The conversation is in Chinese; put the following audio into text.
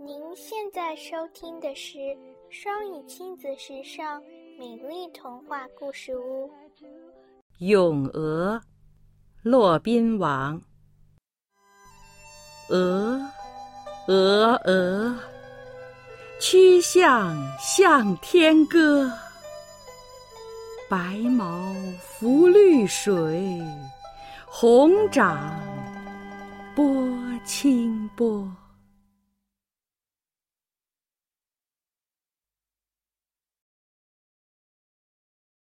您现在收听的是双语亲子时尚美丽童话故事屋。咏鹅骆宾王。鹅鹅鹅曲项向天歌。白毛浮绿水红掌拨清